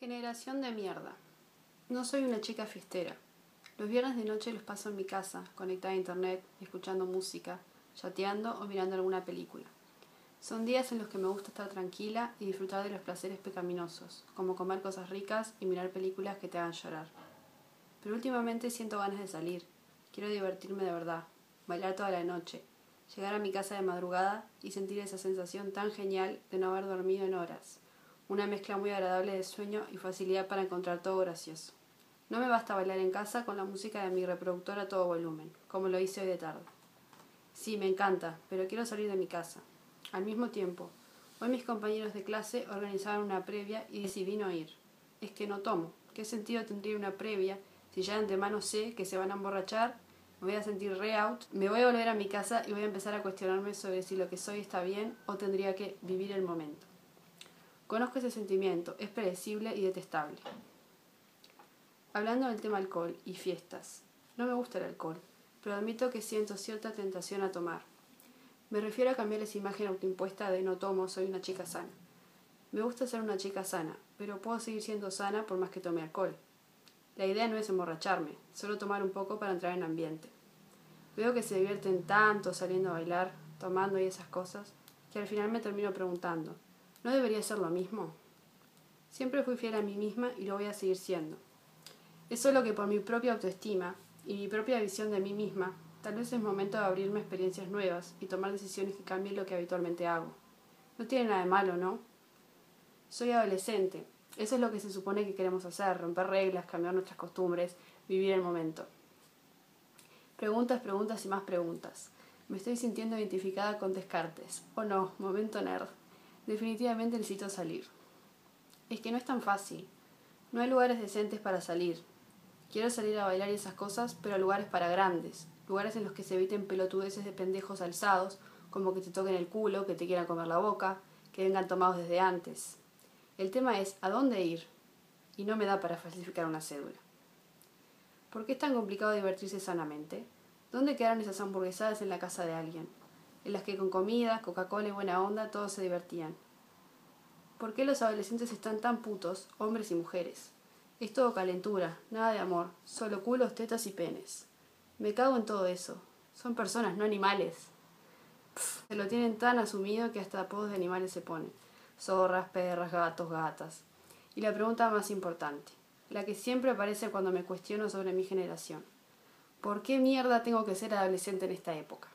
Generación de mierda. No soy una chica fiestera. Los viernes de noche los paso en mi casa, conectada a internet, escuchando música, chateando o mirando alguna película. Son días en los que me gusta estar tranquila y disfrutar de los placeres pecaminosos, como comer cosas ricas y mirar películas que te hagan llorar. Pero últimamente siento ganas de salir. Quiero divertirme de verdad, bailar toda la noche, llegar a mi casa de madrugada y sentir esa sensación tan genial de no haber dormido en horas una mezcla muy agradable de sueño y facilidad para encontrar todo gracioso. No me basta bailar en casa con la música de mi reproductor a todo volumen, como lo hice hoy de tarde. Sí, me encanta, pero quiero salir de mi casa. Al mismo tiempo, hoy mis compañeros de clase organizaron una previa y decidí no ir. Es que no tomo. ¿Qué sentido tendría una previa si ya de antemano sé que se van a emborrachar? Me voy a sentir re out, me voy a volver a mi casa y voy a empezar a cuestionarme sobre si lo que soy está bien o tendría que vivir el momento. Conozco ese sentimiento, es predecible y detestable. Hablando del tema alcohol y fiestas, no me gusta el alcohol, pero admito que siento cierta tentación a tomar. Me refiero a cambiar esa imagen autoimpuesta de no tomo, soy una chica sana. Me gusta ser una chica sana, pero puedo seguir siendo sana por más que tome alcohol. La idea no es emborracharme, solo tomar un poco para entrar en ambiente. Veo que se divierten tanto saliendo a bailar, tomando y esas cosas, que al final me termino preguntando, ¿No debería ser lo mismo? Siempre fui fiel a mí misma y lo voy a seguir siendo. Es solo que por mi propia autoestima y mi propia visión de mí misma, tal vez es momento de abrirme experiencias nuevas y tomar decisiones que cambien lo que habitualmente hago. No tiene nada de malo, ¿no? Soy adolescente. Eso es lo que se supone que queremos hacer, romper reglas, cambiar nuestras costumbres, vivir el momento. Preguntas, preguntas y más preguntas. Me estoy sintiendo identificada con Descartes. ¿O no? Momento nerd. Definitivamente necesito salir. Es que no es tan fácil. No hay lugares decentes para salir. Quiero salir a bailar y esas cosas, pero lugares para grandes. Lugares en los que se eviten pelotudeces de pendejos alzados, como que te toquen el culo, que te quieran comer la boca, que vengan tomados desde antes. El tema es a dónde ir. Y no me da para falsificar una cédula. ¿Por qué es tan complicado divertirse sanamente? ¿Dónde quedaron esas hamburguesadas en la casa de alguien? En las que con comida, Coca-Cola y buena onda todos se divertían. ¿Por qué los adolescentes están tan putos, hombres y mujeres? Es todo calentura, nada de amor, solo culos, tetas y penes. Me cago en todo eso. Son personas, no animales. se lo tienen tan asumido que hasta apodos de animales se ponen. Zorras, perras, gatos, gatas. Y la pregunta más importante, la que siempre aparece cuando me cuestiono sobre mi generación. ¿Por qué mierda tengo que ser adolescente en esta época?